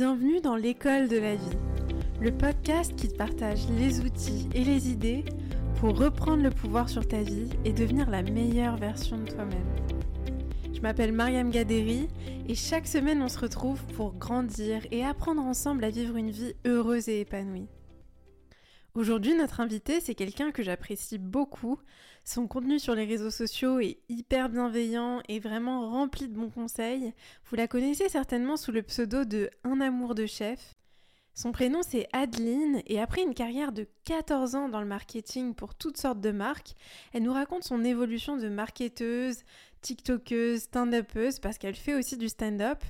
Bienvenue dans l'école de la vie, le podcast qui te partage les outils et les idées pour reprendre le pouvoir sur ta vie et devenir la meilleure version de toi-même. Je m'appelle Mariam Gaderi et chaque semaine on se retrouve pour grandir et apprendre ensemble à vivre une vie heureuse et épanouie. Aujourd'hui, notre invité, c'est quelqu'un que j'apprécie beaucoup. Son contenu sur les réseaux sociaux est hyper bienveillant et vraiment rempli de bons conseils. Vous la connaissez certainement sous le pseudo de Un amour de chef. Son prénom c'est Adeline et après une carrière de 14 ans dans le marketing pour toutes sortes de marques, elle nous raconte son évolution de marketeuse, tiktokeuse, stand-upeuse parce qu'elle fait aussi du stand-up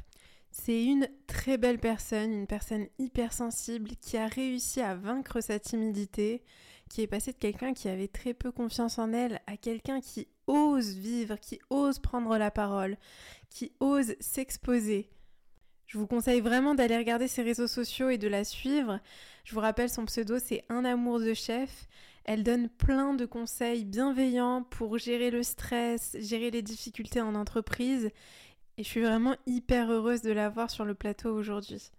c'est une très belle personne, une personne hyper sensible qui a réussi à vaincre sa timidité, qui est passée de quelqu'un qui avait très peu confiance en elle à quelqu'un qui ose vivre, qui ose prendre la parole, qui ose s'exposer. Je vous conseille vraiment d'aller regarder ses réseaux sociaux et de la suivre. Je vous rappelle, son pseudo, c'est Un amour de chef. Elle donne plein de conseils bienveillants pour gérer le stress, gérer les difficultés en entreprise et je suis vraiment hyper heureuse de l'avoir sur le plateau aujourd'hui.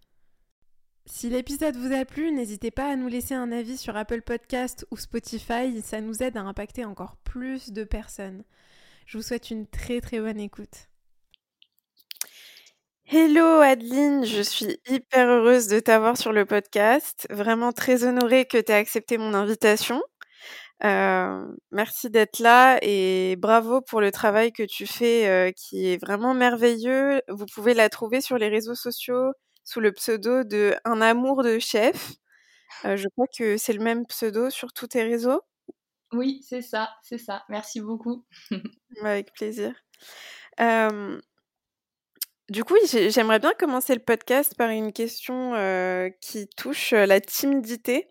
Si l'épisode vous a plu, n'hésitez pas à nous laisser un avis sur Apple Podcast ou Spotify, ça nous aide à impacter encore plus de personnes. Je vous souhaite une très très bonne écoute. Hello Adeline, je suis hyper heureuse de t'avoir sur le podcast. Vraiment très honorée que tu aies accepté mon invitation. Euh, merci d'être là et bravo pour le travail que tu fais euh, qui est vraiment merveilleux. Vous pouvez la trouver sur les réseaux sociaux sous le pseudo de Un amour de chef. Euh, je crois que c'est le même pseudo sur tous tes réseaux. Oui, c'est ça, c'est ça. Merci beaucoup. Avec plaisir. du coup, j'aimerais bien commencer le podcast par une question qui touche la timidité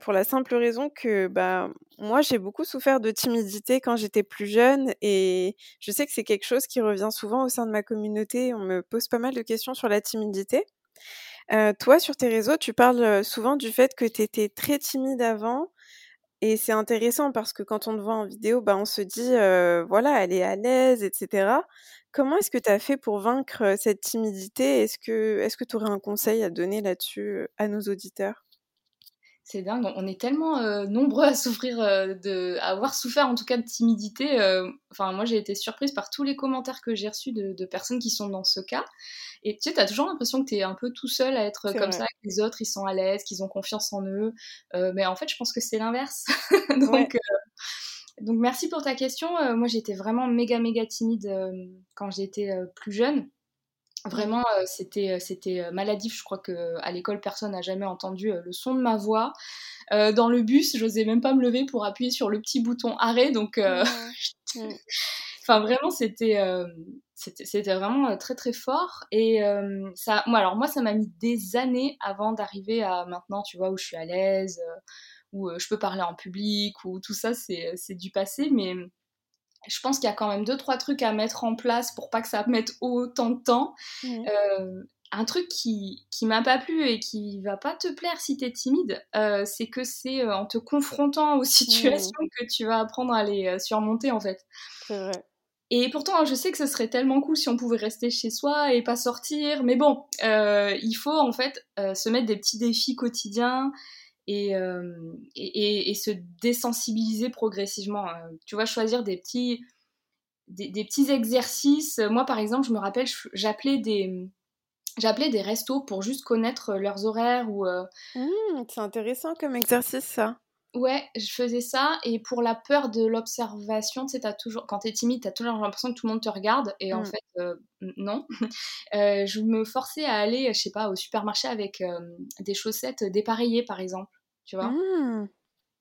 pour la simple raison que bah, moi, j'ai beaucoup souffert de timidité quand j'étais plus jeune et je sais que c'est quelque chose qui revient souvent au sein de ma communauté. On me pose pas mal de questions sur la timidité. toi, sur tes réseaux, tu parles souvent du fait que tu étais très timide avant. Et c'est intéressant parce que quand on te voit en vidéo, bah, on se dit, voilà, elle est à l'aise, etc. Comment est-ce que tu as fait pour vaincre cette timidité? Est-ce que tu aurais un conseil à donner là-dessus à nos auditeurs? C'est dingue, on est tellement euh, nombreux à souffrir, euh, de, à avoir souffert en tout cas de timidité. Euh, enfin, moi j'ai été surprise par tous les commentaires que j'ai reçus de, personnes qui sont dans ce cas. Et tu sais, t'as toujours l'impression que t'es un peu tout seul à être comme ça, que les autres ils sont à l'aise, qu'ils ont confiance en eux. mais en fait, je pense que c'est l'inverse. donc, donc merci pour ta question. moi j'étais vraiment méga méga timide quand j'étais plus jeune. Vraiment, euh, c'était euh, c'était euh, maladif. Je crois que à l'école, personne n'a jamais entendu le son de ma voix. dans le bus, j'osais même pas me lever pour appuyer sur le petit bouton arrêt. Donc, enfin, vraiment, c'était c'était vraiment très très fort. Et ça, moi, alors moi, ça m'a mis des années avant d'arriver à maintenant, tu vois, où je suis à l'aise, où je peux parler en public, où tout ça, c'est du passé. Mais je pense qu'il y a quand même deux trois trucs à mettre en place pour pas que ça mette autant de temps. Euh, un truc qui qui m'a pas plu et qui va pas te plaire si t'es timide, euh, c'est que c'est euh, en te confrontant aux situations que tu vas apprendre à les surmonter en fait. C'est vrai. Et pourtant, je sais que ce serait tellement cool si on pouvait rester chez soi et pas sortir. Mais bon, il faut en fait se mettre des petits défis quotidiens euh, et, et, se désensibiliser progressivement. Euh, tu vois, choisir des petits, des, petits exercices. Moi, par exemple, je me rappelle, j'appelais des, j'appelais des restos pour juste connaître leurs horaires ou. Euh, mmh, c'est intéressant comme exercice ça. Ouais, je faisais ça et pour la peur de l'observation, tu sais, t'as toujours, quand t'es timide, t'as toujours l'impression que tout le monde te regarde et en mmh. fait, non. je me forçais à aller, je sais pas, au supermarché avec des chaussettes dépareillées par exemple tu vois. Mmh.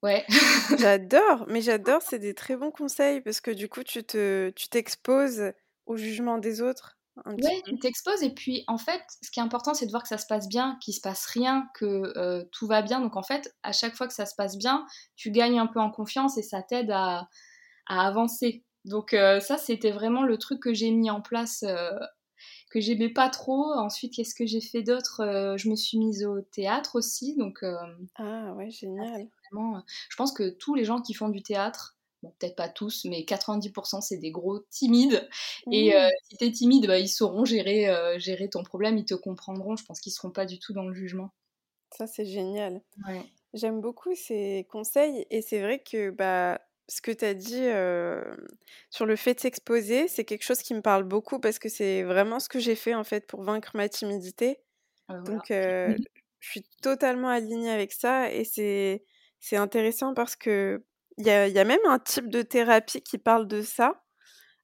Ouais. j'adore, mais j'adore, c'est des très bons conseils parce que du coup, tu te, tu t'exposes au jugement des autres. Ouais, tu t'exposes et puis en fait, ce qui est important, c'est de voir que ça se passe bien, qu'il se passe rien, que euh, tout va bien. Donc en fait, à chaque fois que ça se passe bien, tu gagnes un peu en confiance et ça t'aide à, à avancer. Donc euh, ça, c'était vraiment le truc que j'ai mis en place euh, que j'aimais pas trop. Ensuite, qu'est-ce que j'ai fait d'autre euh, Je me suis mise au théâtre aussi, donc. Euh, ah ouais, génial. Vraiment, euh, je pense que tous les gens qui font du théâtre, peut-être pas tous, mais 90% c'est des gros timides. Et mmh. si t'es timide, bah, ils sauront gérer, gérer ton problème, ils te comprendront. Je pense qu'ils seront pas du tout dans le jugement. Ça, c'est génial. J'aime beaucoup ces conseils et c'est vrai que bah, ce que tu as dit sur le fait de s'exposer, c'est quelque chose qui me parle beaucoup parce que c'est vraiment ce que j'ai fait en fait pour vaincre ma timidité. Ah, Donc je suis totalement alignée avec ça et c'est c'est intéressant parce que il y a, y a, même un type de thérapie qui parle de ça,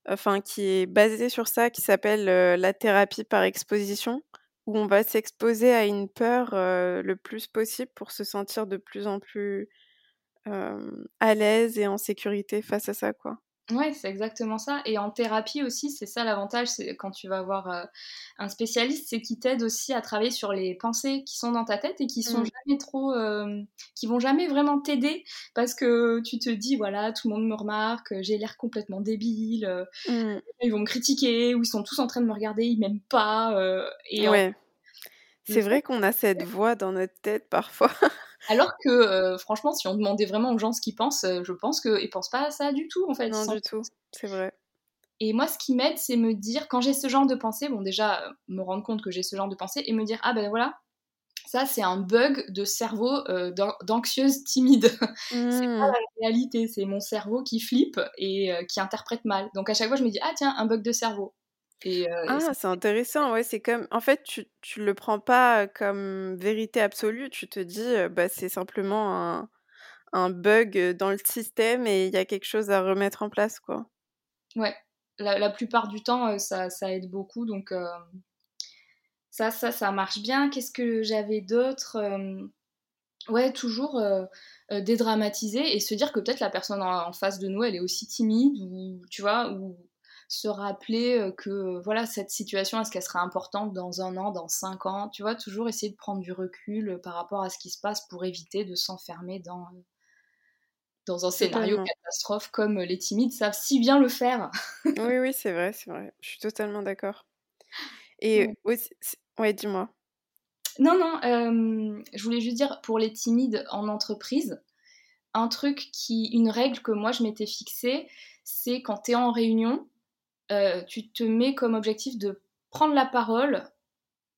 enfin qui est basé sur ça, qui s'appelle la thérapie par exposition, où on va s'exposer à une peur le plus possible pour se sentir de plus en plus à l'aise et en sécurité face à ça, quoi. Ouais, c'est exactement ça. Et en thérapie aussi, c'est ça l'avantage, c'est quand tu vas voir un spécialiste, c'est qu'il t'aide aussi à travailler sur les pensées qui sont dans ta tête et qui sont mmh. jamais trop, qui vont jamais vraiment t'aider parce que tu te dis voilà, tout le monde me remarque, j'ai l'air complètement débile, mmh. ils vont me critiquer ou ils sont tous en train de me regarder, ils m'aiment pas. et ouais. C'est vrai qu'on a cette voix dans notre tête parfois. Alors que, euh, franchement, si on demandait vraiment aux gens ce qu'ils pensent, euh, je pense qu'ils pensent pas à ça du tout, en fait. Non, du tout, c'est vrai. Et moi, ce qui m'aide, c'est me dire, quand j'ai ce genre de pensée, bon, déjà, euh, me rendre compte que j'ai ce genre de pensée et me dire, ah ben voilà, ça, c'est un bug de cerveau d'anxieuse timide. c'est pas mmh. la réalité, c'est mon cerveau qui flippe et qui interprète mal. Donc à chaque fois, je me dis, ah tiens, un bug de cerveau. Ah, c'est intéressant, ouais, c'est comme en fait, tu tu le prends pas, comme vérité absolue, tu te dis, bah, c'est simplement un un bug, dans le système et il y a quelque chose à remettre en place, quoi. Ouais, la la plupart du temps, ça ça aide beaucoup donc ça ça ça marche bien. Qu'est-ce que j'avais d'autre? ouais, toujours, dédramatiser et se dire que peut-être la personne en face de nous, elle est aussi timide ou tu vois? Ou se rappeler euh, que voilà cette situation est-ce qu'elle sera importante dans un an, dans cinq ans, tu vois, toujours essayer de prendre du recul euh, par rapport à ce qui se passe pour éviter de s'enfermer dans dans un scénario catastrophe comme les timides savent si bien le faire. oui oui c'est vrai c'est vrai, je suis totalement d'accord. Et ouais, ouais dis-moi. Non non, je voulais juste dire pour les timides en entreprise, un truc qui, une règle que moi je m'étais fixée, c'est quand tu es en réunion, euh, tu te mets comme objectif de prendre la parole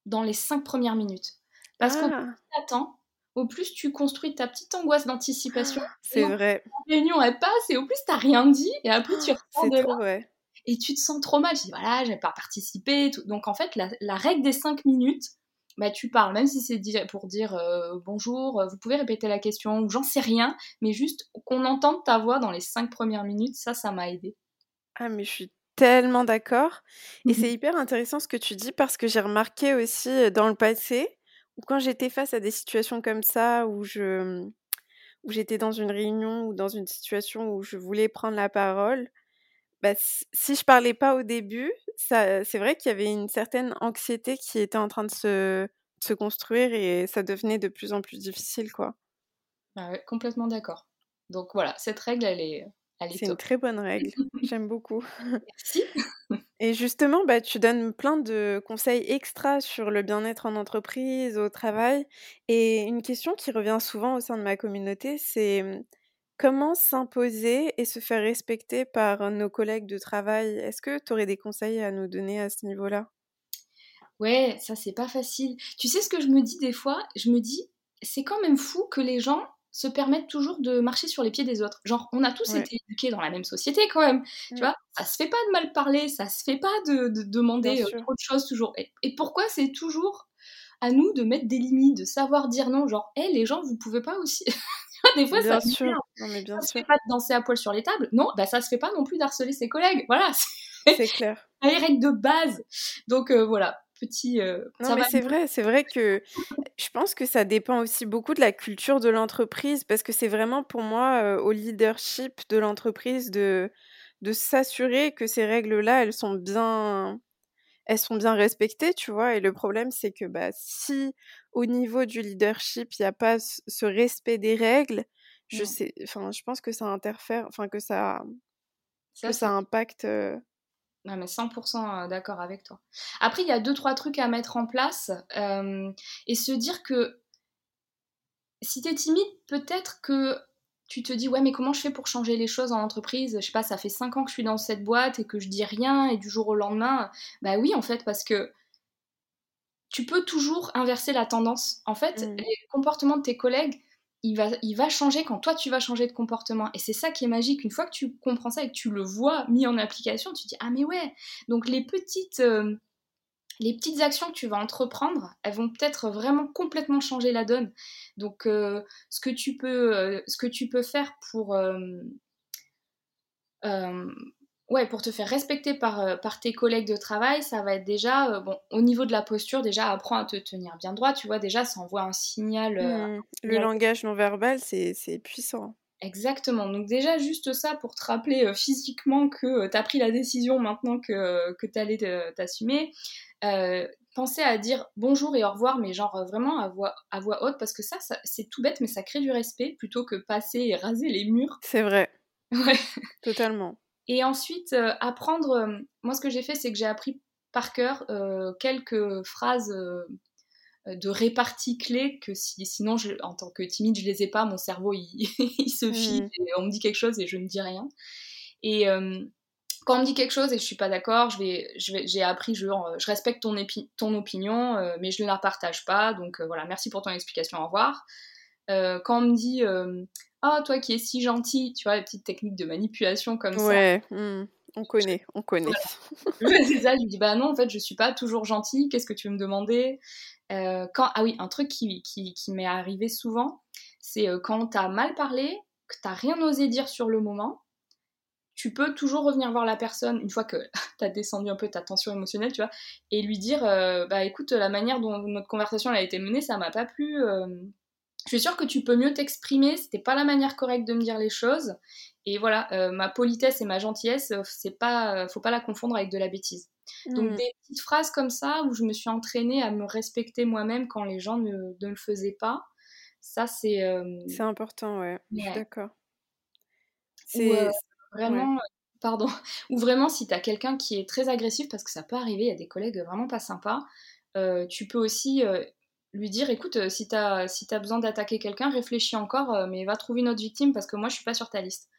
dans les cinq premières minutes. Parce qu'au ah. plus tu attends, au plus tu construis ta petite angoisse d'anticipation. Ah, c'est vrai. La réunion, elle passe et au plus tu rien dit et après tu ah, reprends de Et tu te sens trop mal. Je dis voilà, j'ai pas participé. Donc en fait, la, règle des cinq minutes, bah, tu parles, même si c'est pour dire euh, bonjour, euh, vous pouvez répéter la question ou j'en sais rien, mais juste qu'on entende ta voix dans les cinq premières minutes, ça, ça m'a aidé. Ah, mais je suis tellement d'accord et mmh c'est hyper intéressant ce que tu dis parce que j'ai remarqué aussi, dans le passé, où quand j'étais face à des situations comme ça, où je où j'étais dans une réunion ou dans une situation où je voulais prendre la parole, bah, si je parlais pas au début, ça c'est vrai qu'il y avait une certaine anxiété qui était en train de se se construire et ça devenait de plus en plus difficile, quoi. Ah ouais, complètement d'accord. Donc voilà, cette règle, elle est, c'est une très bonne règle. J'aime beaucoup. Merci. Et justement, bah, tu donnes plein de conseils extra sur le bien-être en entreprise, au travail. Et une question qui revient souvent au sein de ma communauté, c'est mmh, comment s'imposer et se faire respecter par nos collègues de travail? Est-ce que tu aurais des conseils à nous donner à ce niveau-là? Ouais, ça c'est pas facile. Tu sais ce que je me dis des fois? Je me dis, c'est quand même fou que les gens se permettent toujours de marcher sur les pieds des autres. Genre, on a tous été éduqués dans la même société quand même. Tu vois, ça se fait pas de mal parler, ça se fait pas de, demander euh, trop de choses toujours. Et, pourquoi c'est toujours à nous de mettre des limites, de savoir dire non, genre, hé, les gens, vous pouvez pas aussi. des fois, bien ça sûr. Non, mais bien ça sûr. se fait pas de danser à poil sur les tables? Non, bah ça se fait pas non plus d'harceler ses collègues. Voilà. C'est clair. Les règles de base. Donc euh, voilà, euh, non, mais c'est vrai, c'est vrai que je pense que ça dépend aussi beaucoup de la culture de l'entreprise parce que c'est vraiment pour moi euh, au leadership de l'entreprise de, de s'assurer que ces règles-là, elles sont bien elles sont bien respectées, tu vois? Et le problème, c'est que bah, si au niveau du leadership, il n'y a pas ce respect des règles, je sais, enfin, je pense que ça interfère, enfin que ça, ça que ça impacte. Euh, non, mais 100% euh, d'accord avec toi. Après, il y a deux, trois trucs à mettre en place euh, et se dire que si tu es timide, peut-être que tu te dis ouais mais comment je fais pour changer les choses en entreprise? Je sais pas, ça fait 5 ans que je suis dans cette boîte et que je dis rien et du jour au lendemain, bah oui en fait parce que tu peux toujours inverser la tendance. En fait, mmh. les comportements de tes collègues, il va, changer quand toi tu vas changer de comportement. Et c'est ça qui est magique. Une fois que tu comprends ça et que tu le vois mis en application, tu dis ah mais ouais. Donc les petites euh, les petites actions que tu vas entreprendre, elles vont peut-être vraiment complètement changer la donne. Donc, euh, ce, que tu peux, euh, ce que tu peux faire pour, ouais, pour te faire respecter par, par tes collègues de travail, ça va être déjà, bon, au niveau de la posture, déjà, apprends à te tenir bien droit, tu vois, déjà, ça envoie un signal. Mmh. Le langage non verbal, c'est puissant. Exactement. Donc déjà juste ça pour te rappeler physiquement que tu as pris la décision maintenant que, que tu allais t'assumer. Euh, pensez à dire bonjour et au revoir, mais genre euh, vraiment à voix, à voix haute, parce que ça, c'est tout bête, mais ça crée du respect plutôt que passer et raser les murs. C'est vrai. Ouais. Totalement. Et ensuite, euh, apprendre. moi, ce que j'ai fait, c'est que j'ai appris par cœur quelques phrases de répartie clés que si, sinon, je, en tant que timide, je les ai pas. Mon cerveau, il, se file mmh. on me dit quelque chose et je ne dis rien. Et quand on me dit quelque chose et je suis pas d'accord, je vais, j'ai appris, je, je respecte ton, ton opinion, euh, mais je ne la partage pas. Donc euh, voilà, merci pour ton explication, au revoir. Euh, quand on me dit, ah toi qui es si gentil, tu vois, les petites techniques de manipulation comme ça. Ouais, hmm, on connaît, on connaît. c'est ça, je lui dis, bah non, en fait, je suis pas toujours gentille, qu'est-ce que tu veux me demander? Quand, Ah oui, un truc qui, qui, qui m'est arrivé souvent, c'est quand t'as mal parlé, que t'as rien osé dire sur le moment, tu peux toujours revenir voir la personne une fois que tu as descendu un peu ta tension émotionnelle, tu vois, et lui dire euh, Bah écoute, la manière dont notre conversation a été menée, ça m'a pas plu. Euh. Je suis sûre que tu peux mieux t'exprimer, c'était pas la manière correcte de me dire les choses. Et voilà, euh, ma politesse et ma gentillesse, c'est pas, faut pas la confondre avec de la bêtise. Donc mmh. des petites phrases comme ça où je me suis entraînée à me respecter moi-même quand les gens ne, ne, le faisaient pas, ça c'est. C'est important, ouais. D'accord. C'est Vraiment, pardon. Ou vraiment, si tu as quelqu'un qui est très agressif, parce que ça peut arriver, il y a des collègues vraiment pas sympas, euh, tu peux aussi euh, lui dire écoute, euh, si tu as, si as besoin d'attaquer quelqu'un, réfléchis encore, mais va trouver une autre victime parce que moi, je suis pas sur ta liste.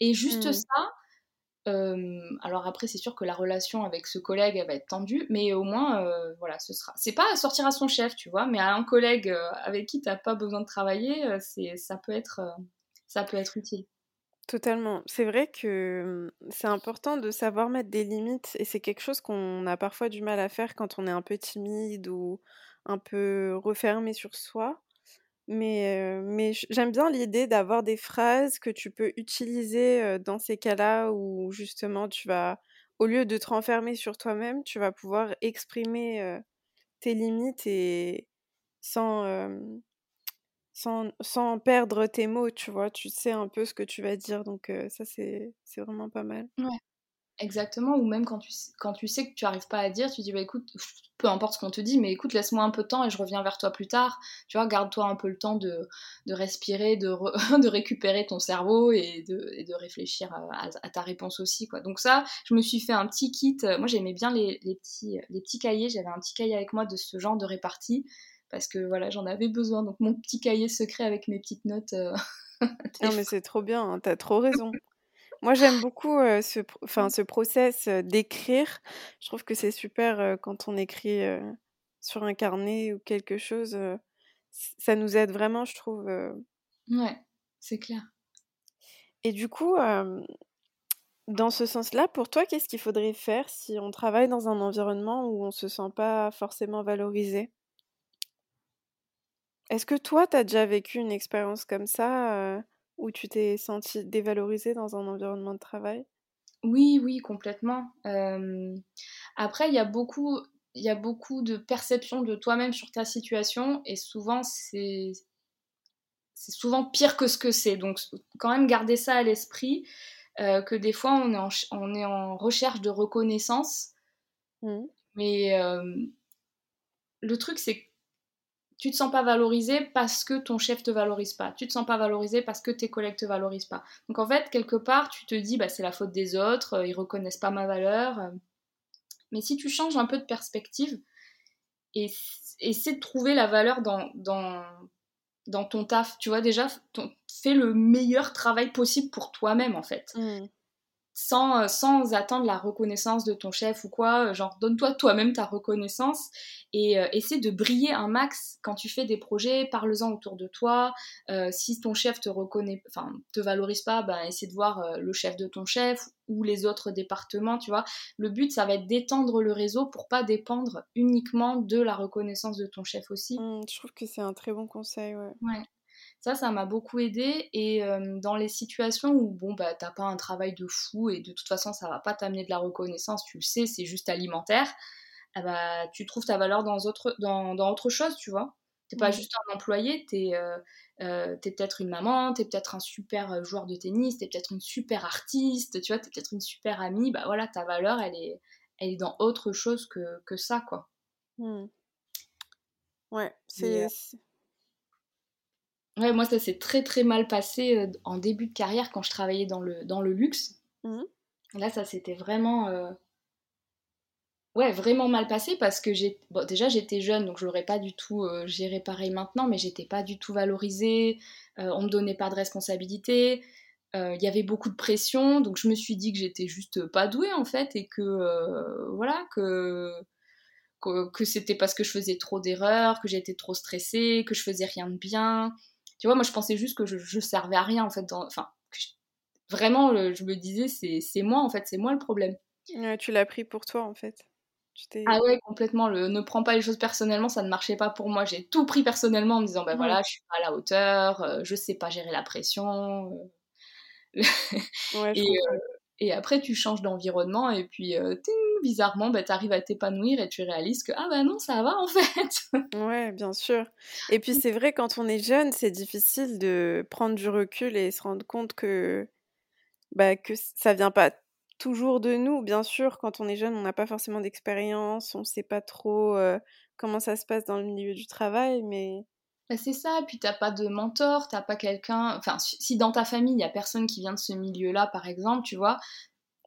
Et juste mmh. ça, alors après, c'est sûr que la relation avec ce collègue, elle va être tendue, mais au moins, voilà, ce sera. C'est pas sortir à son chef, tu vois, mais à un collègue avec qui t'as pas besoin de travailler, c'est ça peut être, ça peut être utile. Totalement. C'est vrai que c'est important de savoir mettre des limites et c'est quelque chose qu'on a parfois du mal à faire quand on est un peu timide ou un peu refermé sur soi. Mais, mais j'aime bien l'idée d'avoir des phrases que tu peux utiliser dans ces cas-là où justement tu vas, au lieu de te renfermer sur toi-même, tu vas pouvoir exprimer tes limites et sans, sans, sans, perdre tes mots, tu vois, tu sais un peu ce que tu vas dire, donc ça c'est vraiment pas mal. Exactement, ou même quand tu, quand tu sais que tu arrives pas à dire, tu dis bah écoute, peu importe ce qu'on te dit, mais écoute, laisse-moi un peu de temps et je reviens vers toi plus tard, tu vois, garde-toi un peu le temps de, de respirer, de, de récupérer ton cerveau et de, de réfléchir à, à, ta réponse aussi, quoi. Donc ça, je me suis fait un petit kit, moi j'aimais bien les, les, petits, les petits cahiers, j'avais un petit cahier avec moi de ce genre de répartie, parce que voilà, j'en avais besoin. Donc mon petit cahier secret avec mes petites notes. Euh, non mais c'est trop bien, hein, t'as trop raison. Moi j'aime beaucoup euh, ce, enfin, ce process euh, d'écrire. Je trouve que c'est super quand on écrit sur un carnet ou quelque chose. ça nous aide vraiment, je trouve. Ouais, c'est clair. Et du coup, dans ce sens-là, pour toi, qu'est-ce qu'il faudrait faire si on travaille dans un environnement où on se sent pas forcément valorisé? Est-ce que toi, tu as déjà vécu une expérience comme ça, où tu t'es sentie dévalorisée dans un environnement de travail? Oui, oui, complètement. après, il y a beaucoup il y a beaucoup de perceptions de toi-même sur ta situation et souvent c'est c'est souvent pire que ce que c'est. Donc quand même garder ça à l'esprit, que des fois on est en on est en recherche de reconnaissance. Mmh. Mais le truc c'est tu te sens pas valorisé parce que ton chef te valorise pas. Tu te sens pas valorisé parce que tes collègues te valorisent pas. Donc en fait, quelque part, tu te dis bah c'est la faute des autres, euh, ils reconnaissent pas ma valeur. Euh. Mais si tu changes un peu de perspective et essaie de trouver la valeur dans, dans, dans ton taf. Tu vois, déjà, fais le meilleur travail possible pour toi-même, en fait. Mmh. Sans, euh, sans attendre la reconnaissance de ton chef ou quoi. Euh, genre, donne-toi toi-même ta reconnaissance et euh, essaie de briller un max quand tu fais des projets. Parle-en autour de toi. si ton chef te reconnaît, enfin, te valorise pas, ben, essaie de voir le chef de ton chef ou les autres départements, tu vois. Le but, ça va être d'étendre le réseau pour pas dépendre uniquement de la reconnaissance de ton chef aussi. Mmh, je trouve que c'est un très bon conseil, ouais. Ouais. Ça, ça m'a beaucoup aidé. Et euh, dans les situations où, bon, bah, t'as pas un travail de fou et de toute façon, ça va pas t'amener de la reconnaissance, tu le sais, c'est juste alimentaire, ah bah, tu trouves ta valeur dans autre, dans, dans autre chose, tu vois. T'es pas juste un employé, t'es euh, euh, es, peut-être une maman, t'es peut-être un super joueur de tennis, t'es peut-être une super artiste, tu vois, t'es peut-être une super amie. Bah voilà, ta valeur, elle est, elle est dans autre chose que, que ça, quoi. Mmh. Ouais, c'est Ouais, moi, ça s'est très très mal passé euh, en début de carrière quand je travaillais dans le, dans le luxe. Mmh. Là, ça s'était vraiment. Euh, ouais, vraiment mal passé parce que j'ai. Bon, déjà, j'étais jeune, donc je l'aurais pas du tout euh, géré pareil maintenant, mais j'étais pas du tout valorisée, on me donnait pas de responsabilité, il y avait beaucoup de pression, donc je me suis dit que j'étais juste pas douée en fait et que. voilà, que que, c'était parce que je faisais trop d'erreurs, que j'étais trop stressée, que je faisais rien de bien. Tu vois, moi, je pensais juste que je, je servais à rien, en fait. Enfin, vraiment, je me disais, c'est moi, en fait, c'est moi le problème. tu l'as pris pour toi, en fait. ah ouais, complètement. Le ne prends pas les choses personnellement, ça ne marchait pas pour moi. J'ai tout pris personnellement en me disant, ben voilà, je suis pas à la hauteur, euh, je sais pas gérer la pression. Euh. ouais, je et, euh, et après, tu changes d'environnement et puis, euh, bizarrement, bah, tu arrives à t'épanouir et tu réalises que, ah bah non, ça va en fait. ouais, bien sûr. Et puis, c'est vrai, quand on est jeune, c'est difficile de prendre du recul et se rendre compte que, bah, que ça vient pas toujours de nous. Bien sûr, quand on est jeune, on n'a pas forcément d'expérience, on ne sait pas trop euh, comment ça se passe dans le milieu du travail, mais bah, c'est ça, puis t'as pas de mentor, t'as pas quelqu'un. Enfin, si dans ta famille, il y a personne qui vient de ce milieu-là, par exemple, tu vois,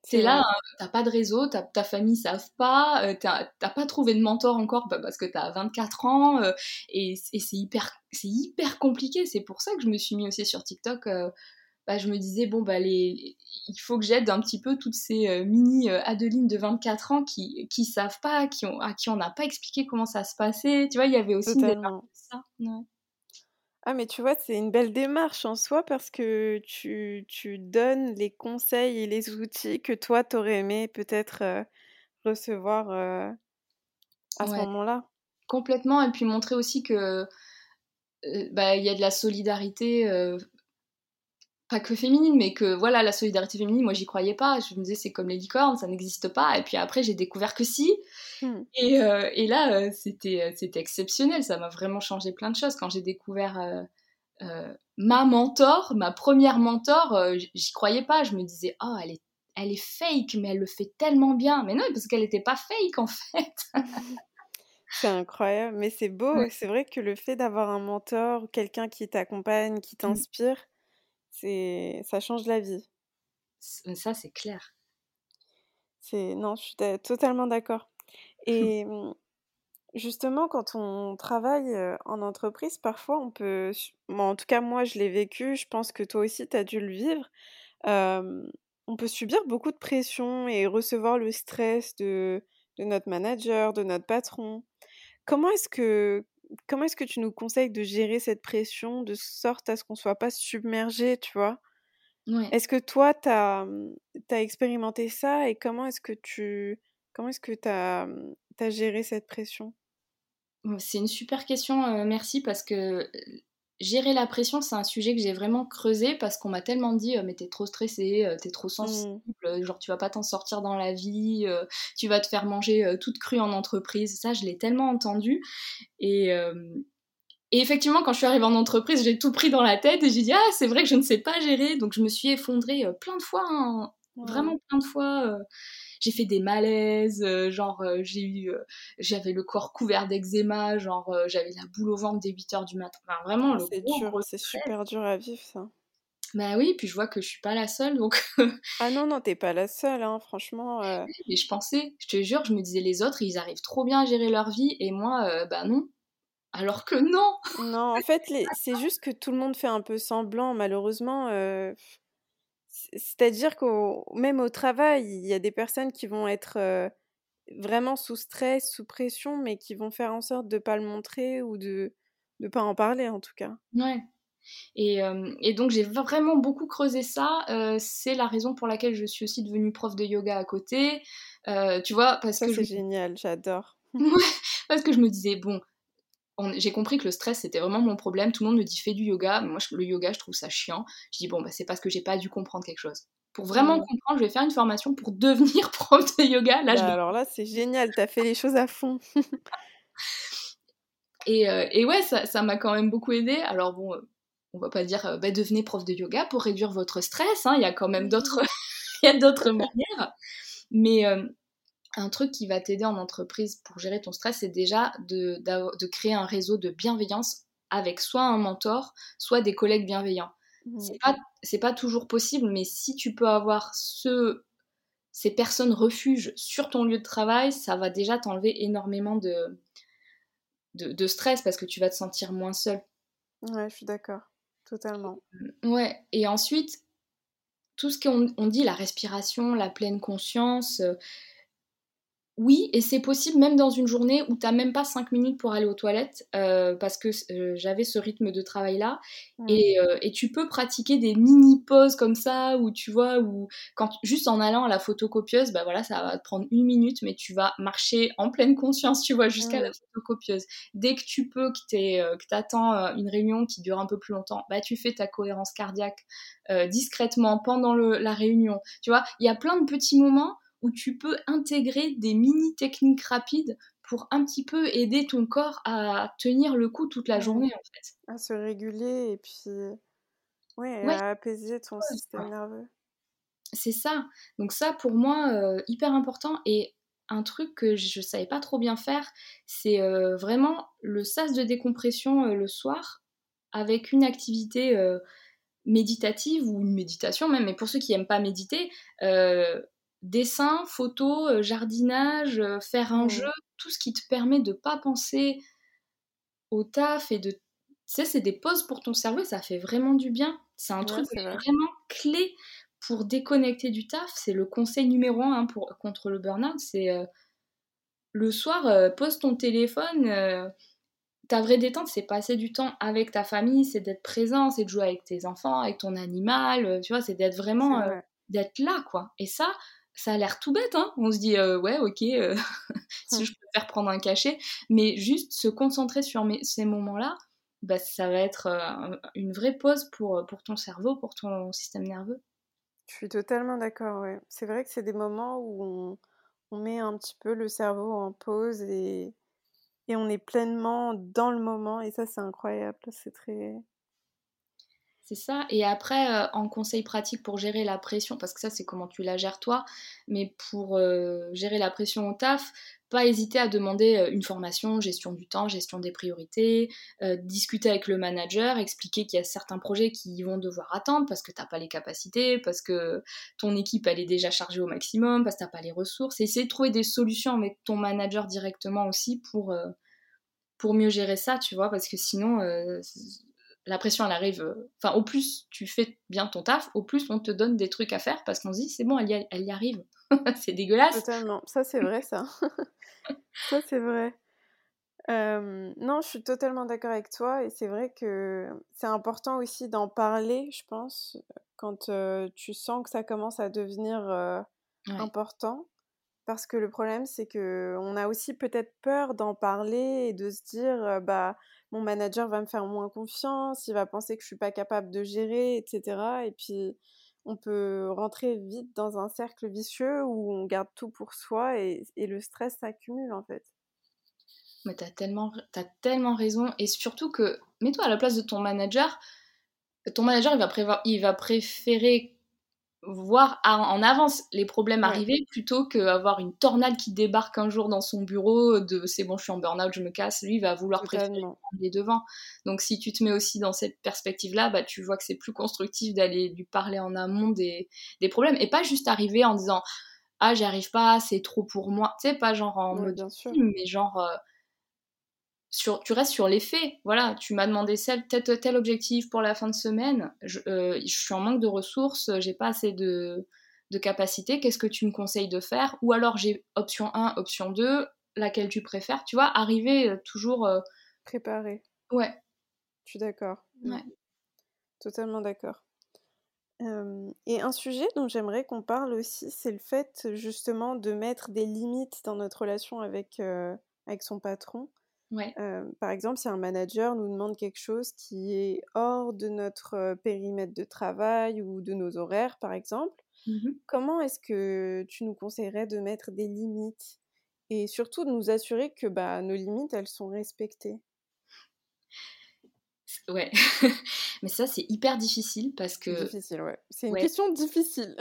c'est là, hein, t'as pas de réseau, ta famille savent pas, euh, t'as pas trouvé de mentor encore bah, parce que t'as 24 ans, euh, et, c'est hyper, hyper compliqué. C'est pour ça que je me suis mis aussi sur TikTok. Euh, bah, je me disais, bon, bah, les... il faut que j'aide un petit peu toutes ces mini Adeline de 24 ans qui, qui savent pas, qui ont, à qui on n'a pas expliqué comment ça se passait. Tu vois, il y avait aussi ça. Ah, mais tu vois, c'est une belle démarche en soi parce que tu, tu donnes les conseils et les outils que toi, t'aurais aimé peut-être recevoir à ce moment-là. Complètement, et puis montrer aussi que bah, il y a de la solidarité pas que féminine, mais que voilà, la solidarité féminine, moi j'y croyais pas. Je me disais c'est comme les licornes, ça n'existe pas. Et puis après j'ai découvert que si. Hmm. Et, euh, et, là euh, c'était euh, c'était exceptionnel, ça m'a vraiment changé plein de choses quand j'ai découvert ma mentor, ma première mentor. j'y croyais pas. Je me disais oh elle est elle est fake, mais elle le fait tellement bien. Mais non, parce qu'elle n'était pas fake en fait. C'est incroyable, mais c'est beau. C'est vrai que le fait d'avoir un mentor, quelqu'un qui t'accompagne, qui mmh. t'inspire, c'est ça change la vie. Ça, c'est clair. C'est non, je suis totalement d'accord. Et mmh, justement, quand on travaille en entreprise, parfois on peut, en tout cas moi je l'ai vécu, je pense que toi aussi tu as dû le vivre, on peut subir beaucoup de pression et recevoir le stress de, de notre manager, de notre patron. Comment est-ce que comment est-ce que tu nous conseilles de gérer cette pression de sorte à ce qu'on soit pas submergé, tu vois? Est-ce que toi, tu as, mmh, expérimenté ça et comment est-ce que tu comment est-ce que tu as, mmh, as, géré cette pression? C'est une super question, merci, parce que gérer la pression, c'est un sujet que j'ai vraiment creusé parce qu'on m'a tellement dit mais t'es trop stressée, t'es trop mmh. sensible, genre tu vas pas t'en sortir dans la vie, tu vas te faire manger toute crue en entreprise. Ça, je l'ai tellement entendu. Et, et effectivement, quand je suis arrivée en entreprise, j'ai tout pris dans la tête et j'ai dit ah c'est vrai que je ne sais pas gérer. Donc je me suis effondrée plein de fois, hein, vraiment plein de fois j'ai fait des malaises, euh, genre euh, j'ai eu, euh, j'avais le corps couvert d'eczéma, genre j'avais la boule au ventre dès 8h du matin. Enfin, vraiment, le c'est dur, c'est super dur à vivre ça. Bah oui, puis je vois que je suis pas la seule, donc. ah non, non, t'es pas la seule, hein, franchement. Mais je pensais, je te jure, je me disais les autres, ils arrivent trop bien à gérer leur vie, et moi, bah non. Alors que non Non, en fait, c'est juste que tout le monde fait un peu semblant, malheureusement. C'est-à-dire qu'au même au travail, il y a des personnes qui vont être vraiment sous stress, sous pression, mais qui vont faire en sorte de ne pas le montrer ou de ne pas en parler, en tout cas. Ouais. Et, et donc j'ai vraiment beaucoup creusé ça. c'est la raison pour laquelle je suis aussi devenue prof de yoga à côté. tu vois, parce ça, que c'est génial, j'adore. parce que je me disais bon, j'ai compris que le stress c'était vraiment mon problème. Tout le monde me dit fais du yoga, moi le yoga je trouve ça chiant. Je dis bon bah c'est parce que j'ai pas dû comprendre quelque chose. Pour vraiment mmh. comprendre, je vais faire une formation pour devenir prof de yoga. Là, bah, Alors là c'est génial, t'as fait les choses à fond. et, euh, et, ouais, ça m'a quand même beaucoup aidé. Alors bon, euh, on va pas dire euh, bah, devenez prof de yoga pour réduire votre stress. Hein. Il y a quand même d'autres, il d'autres manières. Mais un truc qui va t'aider en entreprise pour gérer ton stress, c'est déjà de, de, créer un réseau de bienveillance avec soit un mentor, soit des collègues bienveillants. Mmh. C'est pas, pas toujours possible, mais si tu peux avoir ce, ces personnes refuges sur ton lieu de travail, ça va déjà t'enlever énormément de, de, de, stress parce que tu vas te sentir moins seul. Ouais, je suis d'accord, totalement. Ouais, et ensuite, tout ce qu'on dit, la respiration, la pleine conscience, euh, oui, et c'est possible même dans une journée où tu n'as même pas 5 minutes pour aller aux toilettes, euh, parce que euh, j'avais ce rythme de travail-là. Et, euh, et, tu peux pratiquer des mini-pauses comme ça, où tu vois, ou quand, juste en allant à la photocopieuse, bah voilà, ça va te prendre une minute, mais tu vas marcher en pleine conscience, tu vois, jusqu'à la photocopieuse. Dès que tu peux, que tu attends une réunion qui dure un peu plus longtemps, bah tu fais ta cohérence cardiaque discrètement pendant le, la réunion. Tu vois, il y a plein de petits moments où tu peux intégrer des mini techniques rapides pour un petit peu aider ton corps à tenir le coup toute la journée en fait. À se réguler et puis ouais, à apaiser ton système nerveux. C'est ça. Donc ça pour moi euh, hyper important et un truc que je savais pas trop bien faire, c'est euh, vraiment le sas de décompression euh, le soir avec une activité méditative ou une méditation même. Mais pour ceux qui aiment pas méditer, dessin, photo, euh, jardinage, euh, faire un mmh. jeu, tout ce qui te permet de pas penser au taf et de tu sais c'est des pauses pour ton cerveau ça fait vraiment du bien. C'est un truc vraiment clé pour déconnecter du taf. C'est le conseil numéro un pour contre le burn-out c'est euh, le soir pose ton téléphone ta vraie détente c'est passer du temps avec ta famille c'est d'être présent c'est de jouer avec tes enfants avec ton animal tu vois c'est d'être vraiment d'être là quoi. Et ça ça a l'air tout bête, hein on se dit euh, ouais ok, euh, si je préfère prendre un cachet, mais juste se concentrer sur ces moments-là, bah, ça va être euh, une vraie pause pour, pour ton cerveau, pour ton système nerveux. Je suis totalement d'accord, ouais. C'est vrai que c'est des moments où on, on, met un petit peu le cerveau en pause et, et on est pleinement dans le moment et ça c'est incroyable, c'est très, c'est ça. Et après, euh, en conseil pratique pour gérer la pression, parce que ça, c'est comment tu la gères toi, mais pour euh, gérer la pression au taf, pas hésiter à demander euh, une formation, gestion du temps, gestion des priorités, discuter avec le manager, expliquer qu'il y a certains projets qui vont devoir attendre parce que tu n'as pas les capacités, parce que ton équipe, elle est déjà chargée au maximum, parce que tu n'as pas les ressources. Essayer de trouver des solutions avec ton manager directement aussi pour, pour mieux gérer ça, tu vois, parce que sinon la pression, elle arrive. Euh, enfin, au plus tu fais bien ton taf, au plus on te donne des trucs à faire parce qu'on se dit, c'est bon, elle y, elle y arrive. c'est dégueulasse. Totalement. Ça, c'est vrai, ça. ça, c'est vrai. non, je suis totalement d'accord avec toi et c'est vrai que c'est important aussi d'en parler, je pense, quand euh, tu sens que ça commence à devenir euh, important. Parce que le problème, c'est que on a aussi peut-être peur d'en parler et de se dire, bah, mon manager va me faire moins confiance, il va penser que je suis pas capable de gérer, etc. Et puis, on peut rentrer vite dans un cercle vicieux où on garde tout pour soi et, le stress s'accumule en fait. Mais t'as tellement, as tellement raison. Et surtout que, mets-toi à la place de ton manager. Ton manager, il va, prévoir, il va préférer voir en avance les problèmes arriver plutôt qu'avoir une tornade qui débarque un jour dans son bureau de c'est bon je suis en burn-out je me casse lui il va vouloir préférer prendre les devants. Donc si tu te mets aussi dans cette perspective là bah tu vois que c'est plus constructif d'aller lui parler en amont des, des, problèmes et pas juste arriver en disant ah j'y arrive pas c'est trop pour moi tu sais pas genre en mode mais genre euh, sur, tu restes sur les faits. Voilà, tu m'as demandé tel, tel, objectif pour la fin de semaine. Je, je suis en manque de ressources, j'ai pas assez de, de capacité. Qu'est-ce que tu me conseilles de faire? Ou alors j'ai option 1, option 2, laquelle tu préfères? Tu vois, arriver toujours. Préparé. Ouais. Je suis d'accord. Ouais. Totalement d'accord. et un sujet dont j'aimerais qu'on parle aussi, c'est le fait justement de mettre des limites dans notre relation avec, avec son patron. Ouais. par exemple, si un manager nous demande quelque chose qui est hors de notre périmètre de travail ou de nos horaires, par exemple, mmh comment est-ce que tu nous conseillerais de mettre des limites et surtout de nous assurer que bah, nos limites, elles sont respectées? Ouais, mais ça c'est hyper difficile parce que. Difficile, ouais. C'est une question difficile.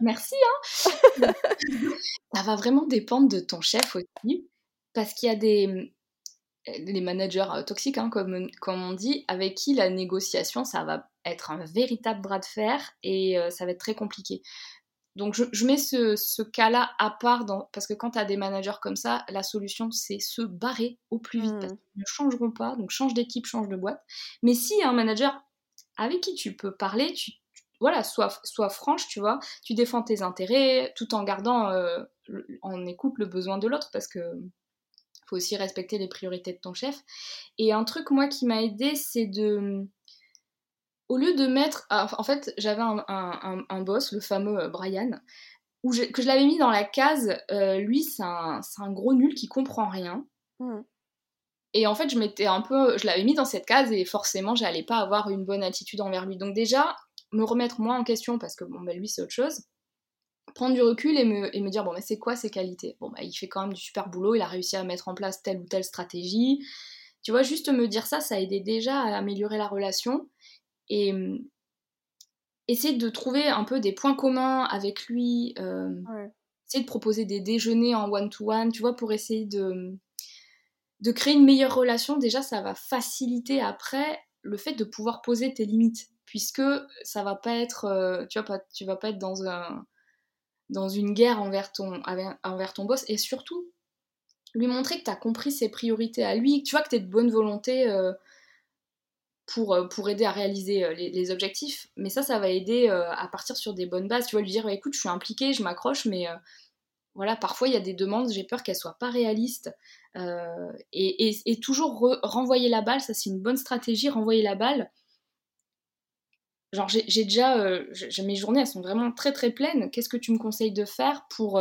Merci, hein Ça va vraiment dépendre de ton chef aussi, parce qu'il y a des les managers euh, toxiques, hein, comme, comme on dit, avec qui la négociation, ça va être un véritable bras de fer et euh, ça va être très compliqué. Donc je, mets ce, cas-là à part parce que quand tu as des managers comme ça, la solution c'est se barrer au plus vite parce mmh. qu'ils ne changeront pas. Donc change d'équipe, change de boîte. Mais si un manager avec qui tu peux parler, tu, voilà, sois, franche, tu vois, tu défends tes intérêts tout en gardant euh, en écoute le besoin de l'autre parce que faut aussi respecter les priorités de ton chef. Et un truc moi qui m'a aidé, c'est de au lieu de mettre. Ah, en fait, j'avais un, boss, le fameux euh, Brian, où que je l'avais mis dans la case. Euh, lui, c'est un, gros nul qui comprend rien. Mmh. Et en fait, je m'étais un peu, je l'avais mis dans cette case et forcément, j'allais pas avoir une bonne attitude envers lui. Donc déjà, me remettre moi en question parce que bon, ben, lui c'est autre chose. Prendre du recul et me, et me dire bon, mais c'est quoi ses qualités? Bon, bah, il fait quand même du super boulot, il a réussi à mettre en place telle ou telle stratégie. Tu vois, juste me dire ça, ça a aidé déjà à améliorer la relation et mmh, essayer de trouver un peu des points communs avec lui, euh, essayer de proposer des déjeuners en one-to-one, tu vois, pour essayer de, mmh, de créer une meilleure relation. Déjà, ça va faciliter après le fait de pouvoir poser tes limites, puisque ça va pas être, euh, tu, vas pas, tu vas pas être dans, un, dans une guerre envers ton, envers ton boss, et surtout lui montrer que tu as compris ses priorités à lui, tu vois que tu es de bonne volonté. Euh, pour, euh, pour aider à réaliser euh, les, objectifs. Mais ça, ça va aider à partir sur des bonnes bases. Tu vas lui dire, écoute, je suis impliquée, je m'accroche, mais voilà, parfois il y a des demandes, j'ai peur qu'elles soient pas réalistes. et, toujours renvoyer la balle, ça c'est une bonne stratégie, renvoyer la balle. Genre, j'ai déjà. mes journées, elles sont vraiment très très pleines. Qu'est-ce que tu me conseilles de faire pour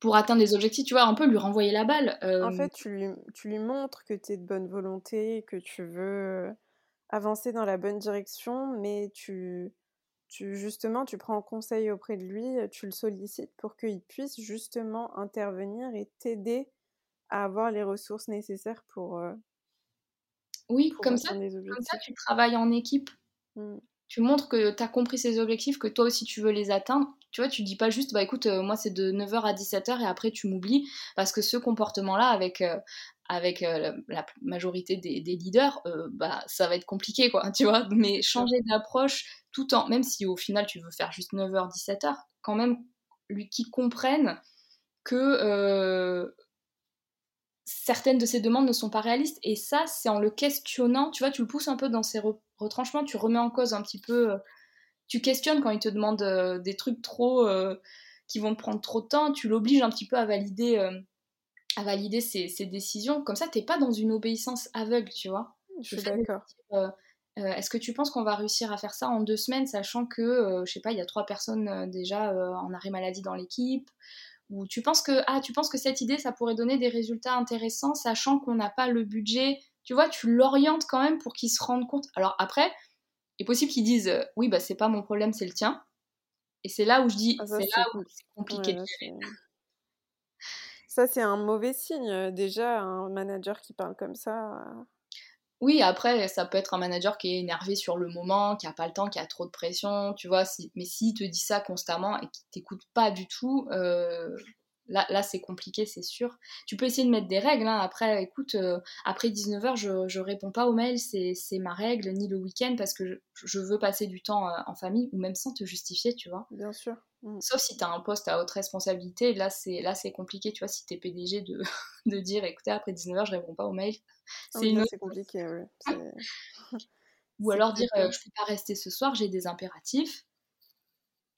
pour atteindre les objectifs, tu vois, un peu lui renvoyer la balle. En fait, tu lui, tu lui montres que tu es de bonne volonté, que tu veux avancer dans la bonne direction, mais tu, tu justement, tu prends conseil auprès de lui, tu le sollicites pour qu'il puisse justement intervenir et t'aider à avoir les ressources nécessaires pour. oui, comme, ça, comme ça, tu travailles en équipe. Mmh. Tu montres que tu as compris ses objectifs, que toi aussi tu veux les atteindre tu vois, tu dis pas juste, bah écoute, euh, moi c'est de 9h à 17h et après tu m'oublies, parce que ce comportement-là, avec, euh, avec euh, la, majorité des, leaders, bah ça va être compliqué, quoi, tu vois. Mais changer d'approche tout en, même si au final tu veux faire juste 9h, 17h, quand même, lui qui comprenne que certaines de ses demandes ne sont pas réalistes. Et ça, c'est en le questionnant, tu vois, tu le pousses un peu dans ses retranchements, tu remets en cause un petit peu tu questionnes quand il te demande euh, des trucs trop euh, qui vont te prendre trop de temps, tu l'obliges un petit peu à valider, euh, à valider ses, décisions. Comme ça, t'es pas dans une obéissance aveugle, tu vois. Je suis d'accord. Est-ce que tu penses qu'on va réussir à faire ça en deux semaines, sachant que, je sais pas, il y a trois personnes déjà en arrêt maladie dans l'équipe Ou tu penses que, ah, tu penses que cette idée, ça pourrait donner des résultats intéressants, sachant qu'on n'a pas le budget? Tu vois, tu l'orientes quand même pour qu'il se rende compte. Alors après, est possible qu'ils disent euh, oui, bah c'est pas mon problème, c'est le tien. Et c'est là où je dis, ah, c'est là où c'est compliqué. ça, c'est un mauvais signe. Euh, déjà, un manager qui parle comme ça. Euh. Oui, après, ça peut être un manager qui est énervé sur le moment, qui a pas le temps, qui a trop de pression, tu vois. Si... Mais s'il te dit ça constamment et qu'il t'écoute pas du tout, Là, là c'est compliqué, c'est sûr. Tu peux essayer de mettre des règles. Hein. Après, écoute, euh, après 19h, je, je réponds pas aux mails, c'est ma règle, ni le week-end, parce que je, veux passer du temps euh, en famille, ou même sans te justifier, tu vois. Bien sûr. Mm. Sauf si tu as un poste à haute responsabilité, là c'est là c'est compliqué, tu vois, si tu es PDG de, de dire écoutez après 19h je réponds pas aux mails. Ah c'est autre... compliqué, ouais. Ou alors dire euh, je peux pas rester ce soir, j'ai des impératifs.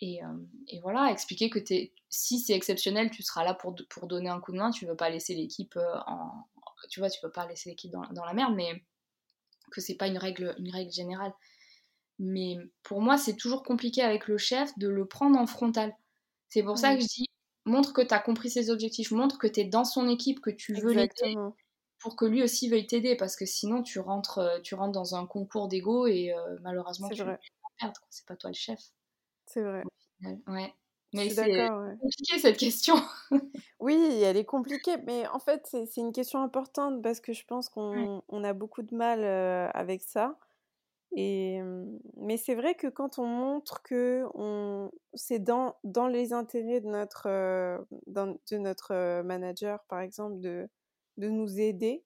Et, euh, et, voilà, expliquer que es, si c'est exceptionnel, tu seras là pour, pour donner un coup de main, tu veux pas laisser l'équipe euh, en tu vois, tu veux pas laisser l'équipe dans, dans, la merde, mais que c'est pas une règle, une règle générale. Mais pour moi, c'est toujours compliqué avec le chef de le prendre en frontal. C'est pour ça que je dis, montre que tu as compris ses objectifs, montre que tu es dans son équipe, que tu veux l'aider pour que lui aussi veuille t'aider, parce que sinon tu rentres, euh, tu rentres dans un concours d'ego et euh, malheureusement tu vas perdre. C'est pas toi le chef. C'est vrai. Ouais. Mais c'est compliqué cette question. oui, elle est compliquée, mais en fait c'est une question importante parce que je pense qu'on on a beaucoup de mal euh, avec ça. Et, mais c'est vrai que quand on montre que on, c'est dans, dans les intérêts de notre, de notre manager, par exemple, de, de nous aider,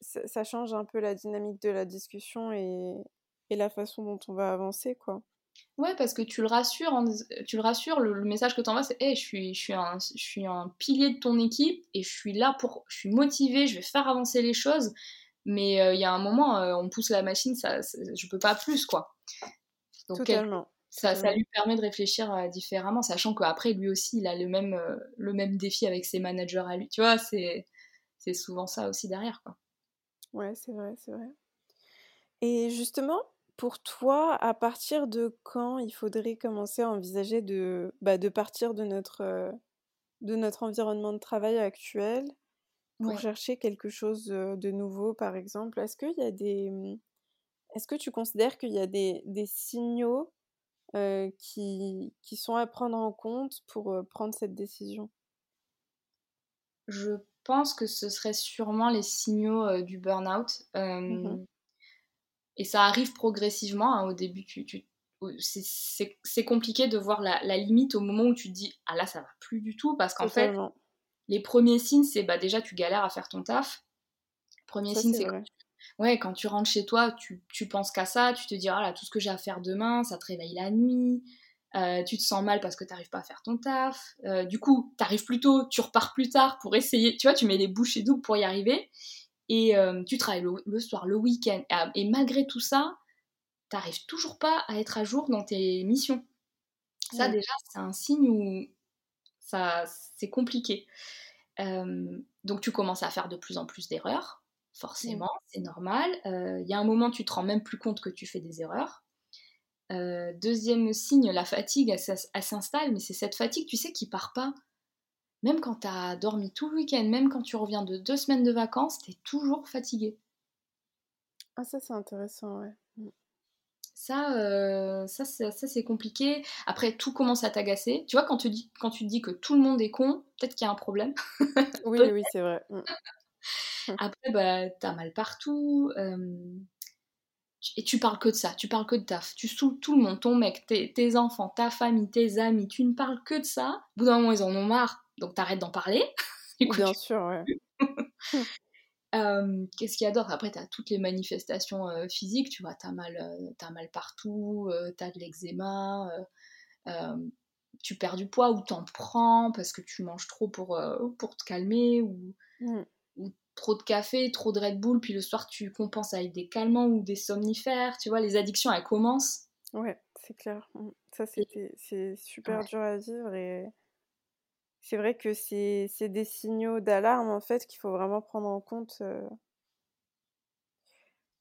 ça, change un peu la dynamique de la discussion et, et la façon dont on va avancer, quoi. Ouais, parce que tu le rassures, tu le rassures, le, message que tu envoies, c'est hey, je, suis, je, suis un, je suis un pilier de ton équipe et je suis là pour. Je suis motivée, je vais faire avancer les choses mais euh, il y a un moment, euh, on pousse la machine, ça, je peux pas plus, quoi. Donc, Totalement. ça, ça, lui permet de réfléchir euh, différemment, sachant qu'après, lui aussi, il a le même, le même défi avec ses managers à lui. Tu vois, c'est, c'est souvent ça aussi derrière, quoi. Ouais, c'est vrai, c'est vrai. Et justement, pour toi, à partir de quand il faudrait commencer à envisager de, bah, de partir de notre, de notre environnement de travail actuel pour chercher quelque chose de nouveau, par exemple, est-ce qu'il y a des... Mmh, est-ce que tu considères qu'il y a des, des signaux qui, qui sont à prendre en compte pour prendre cette décision? Je pense que ce serait sûrement les signaux du burn-out. Mmh et ça arrive progressivement. Hein, au début, tu, tu c'est compliqué de voir la, la, limite au moment où tu te dis ah là ça va plus du tout parce qu'en fait les premiers signes, c'est bah, déjà tu galères à faire ton taf. Premier signe, c'est quand, ouais, quand tu rentres chez toi, tu, tu penses qu'à ça, tu te dis ah là, tout ce que j'ai à faire demain, ça te réveille la nuit. Euh, tu te sens mal parce que tu n'arrives pas à faire ton taf. Euh, du coup, tu arrives plus tôt, tu repars plus tard pour essayer. Tu vois, tu mets les bouchées doubles pour y arriver. Et euh, tu travailles le, soir, le week-end. Et, malgré tout ça, tu n'arrives toujours pas à être à jour dans tes missions. Ça, déjà, c'est un signe où ça, c'est compliqué. donc tu commences à faire de plus en plus d'erreurs, forcément, c'est normal. Il y a un moment, tu te rends même plus compte que tu fais des erreurs. deuxième signe, la fatigue, elle, s'installe, mais c'est cette fatigue, tu sais, qui part pas. Même quand tu as dormi tout le week-end, même quand tu reviens de deux semaines de vacances, tu es toujours fatigué. Ah ça c'est intéressant, ouais. Mmh. Ça, ça, ça, c'est compliqué. Après, tout commence à t'agacer. Tu vois, quand tu, dis, quand tu dis que tout le monde est con, peut-être qu'il y a un problème. oui, oui, c'est vrai. Mmh. Après, bah, t'as mal partout. et tu parles que de ça, tu parles que de taf. Tu saoules tout le monde, ton mec, tes, tes, enfants, ta famille, tes amis. Tu ne parles que de ça. Au bout d'un moment, ils en ont marre, donc t'arrêtes d'en parler. Bien sûr, ouais. Qu'est-ce qu'il y a d'autre? Après, tu as toutes les manifestations physiques, tu vois, tu as, mal, as mal partout, tu as de l'eczéma, tu perds du poids ou t'en prends parce que tu manges trop pour, pour te calmer ou, mmh. ou, trop de café, trop de Red Bull, puis le soir tu compenses avec des calmants ou des somnifères, tu vois, les addictions elles commencent. Ouais, c'est clair. Mmh. Ça, c'est super dur à vivre et c'est vrai que c'est des signaux d'alarme en fait qu'il faut vraiment prendre en compte.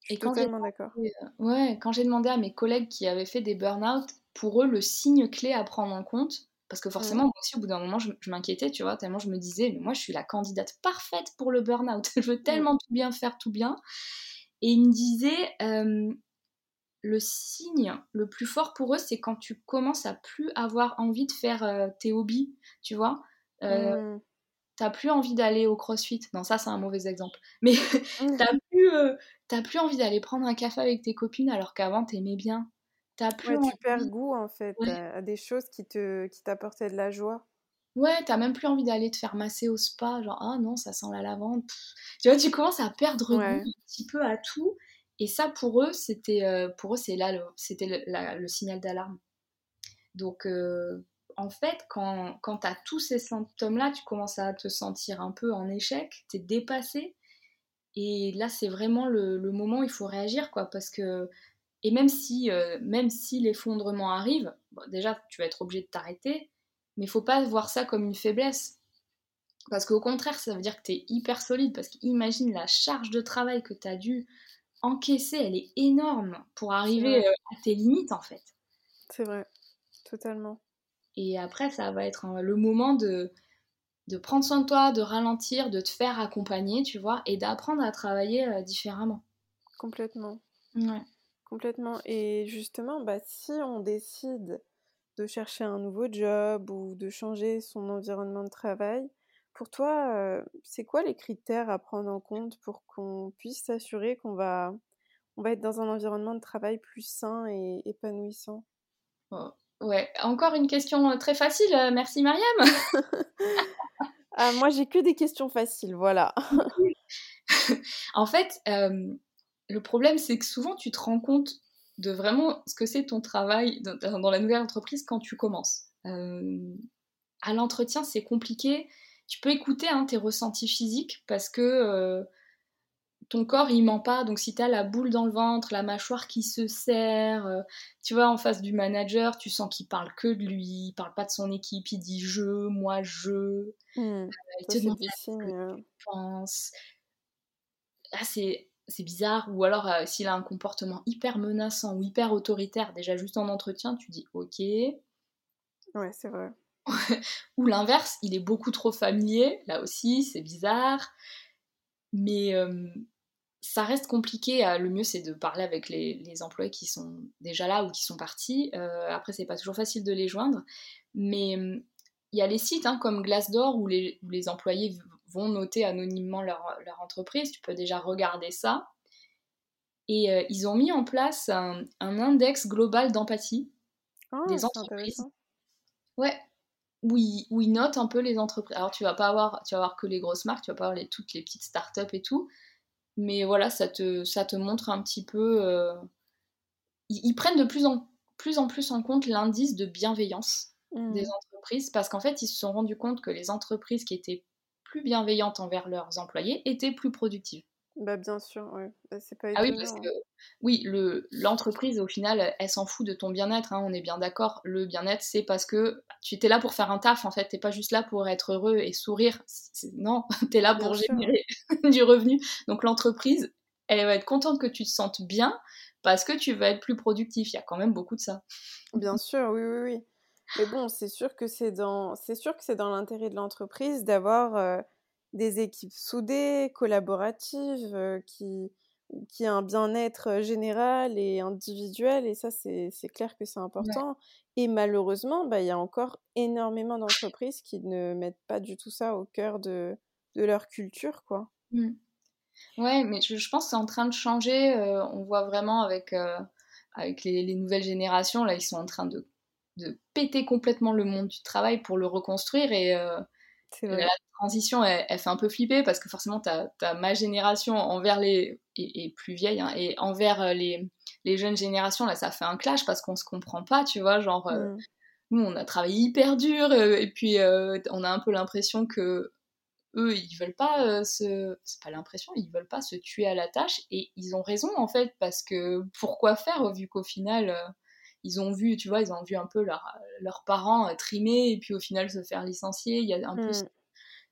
Je suis Et totalement d'accord. Ouais, quand j'ai demandé à mes collègues qui avaient fait des burn-out, pour eux, le signe clé à prendre en compte, parce que forcément, moi aussi, au bout d'un moment, je, m'inquiétais, tu vois, tellement je me disais, mais moi, je suis la candidate parfaite pour le burn-out. je veux tellement tout bien faire, tout bien. Et ils me disaient, le signe le plus fort pour eux, c'est quand tu commences à plus avoir envie de faire euh, tes hobbies, tu vois. Euh, mmh. T'as plus envie d'aller au crossfit. Non, ça, c'est un mauvais exemple. Mais mmh. t'as plus, euh, plus envie d'aller prendre un café avec tes copines alors qu'avant, t'aimais bien. As plus Tu perds goût, en fait, à des choses qui te qui t'apportaient de la joie. Ouais, t'as même plus envie d'aller te faire masser au spa, genre ah non, ça sent la lavande. Tu vois, tu commences à perdre goût un petit peu à tout. Et ça, pour eux, c'était euh, pour eux, c'est là, c'était le, signal d'alarme. Donc, en fait, quand, quand tu as tous ces symptômes-là, tu commences à te sentir un peu en échec, tu es dépassé. Et là, c'est vraiment le, moment où il faut réagir, quoi, parce que et même si, même si l'effondrement arrive, déjà, tu vas être obligé de t'arrêter, mais il faut pas voir ça comme une faiblesse. Parce qu'au contraire, ça veut dire que tu es hyper solide. Parce qu'imagine la charge de travail que tu as dû encaisser, elle est énorme pour arriver euh, à tes limites, en fait. C'est vrai, totalement. Et après, ça va être le moment de, de prendre soin de toi, de ralentir, de te faire accompagner, tu vois, et d'apprendre à travailler euh, différemment. Complètement. Ouais. Complètement. Et justement, bah, si on décide de chercher un nouveau job ou de changer son environnement de travail, pour toi, euh, c'est quoi les critères à prendre en compte pour qu'on puisse s'assurer qu'on va, on va être dans un environnement de travail plus sain et épanouissant? Oh, Ouais, encore une question euh, très facile. Euh, merci Mariam. ah, moi, j'ai que des questions faciles, voilà. en fait, le problème, c'est que souvent, tu te rends compte de vraiment ce que c'est ton travail dans, la nouvelle entreprise quand tu commences. Euh, à l'entretien, c'est compliqué. Tu peux écouter hein, tes ressentis physiques parce que euh, ton corps, il ment pas. Donc, si tu as la boule dans le ventre, la mâchoire qui se serre, euh, tu vois, en face du manager, tu sens qu'il parle que de lui, il parle pas de son équipe, il dit je, moi, je. Mmh, il te demande ce que tu penses. Ah, c'est c'est bizarre, ou alors euh, s'il a un comportement hyper menaçant ou hyper autoritaire, déjà juste en entretien, tu dis ok. Ouais, c'est vrai. Ou l'inverse, il est beaucoup trop familier, là aussi, c'est bizarre. Mais euh, ça reste compliqué. Euh, le mieux, c'est de parler avec les, employés qui sont déjà là ou qui sont partis. après, c'est pas toujours facile de les joindre. Mais il y a les sites hein, comme Glassdoor où les, où les employés vont noter anonymement leur, entreprise. Tu peux déjà regarder ça. Et euh, ils ont mis en place un, index global d'empathie ah, des entreprises. Ouais, où ils, notent un peu les entreprises. Alors tu vas pas avoir, tu vas avoir que les grosses marques, tu vas pas avoir les, toutes les petites startups et tout. Mais voilà, ça te, ça te montre un petit peu. Euh, ils, prennent de plus en, plus en plus en compte l'indice de bienveillance des mmh. entreprises parce qu'en fait, ils se sont rendus compte que les entreprises qui étaient plus bienveillantes envers leurs employés étaient plus productives. Bah bien sûr, ouais. Bah, c'est pas Ah oui, parce que oui, le, l'entreprise au final, elle s'en fout de ton bien-être, hein, on est bien d'accord. Le bien-être, c'est parce que tu étais là pour faire un taf, en fait, t'es pas juste là pour être heureux et sourire. Non, t'es là pour générer du revenu. Donc l'entreprise, elle va être contente que tu te sentes bien parce que tu vas être plus productif. Il y a quand même beaucoup de ça. Bien sûr, oui, oui, oui. Mais bon, c'est sûr que c'est dans, c'est sûr que c'est dans l'intérêt de l'entreprise d'avoir euh, des équipes soudées, collaboratives, euh, qui, qui a un bien-être général et individuel. Et ça, c'est, clair que c'est important. Et malheureusement, bah, il y a encore énormément d'entreprises qui ne mettent pas du tout ça au cœur de, de leur culture, quoi. Mmh. Ouais, mais je, je, pense que c'est en train de changer. on voit vraiment avec, avec les, les, nouvelles générations, là, ils sont en train de de péter complètement le monde du travail pour le reconstruire. Et, euh, la transition, elle, fait un peu flipper parce que forcément, tu as, ma génération envers les. et, plus vieille, hein, et envers euh, les, les, jeunes générations, là, ça fait un clash parce qu'on se comprend pas, tu vois. Genre, euh, mm. nous, on a travaillé hyper dur et puis on a un peu l'impression que eux, ils veulent pas se. C'est pas l'impression, ils veulent pas se tuer à la tâche et ils ont raison en fait parce que pourquoi faire vu qu'au final ils ont vu, tu vois, ils ont vu un peu leurs parents euh, trimer et puis au final se faire licencier. Il y a un peu hmm.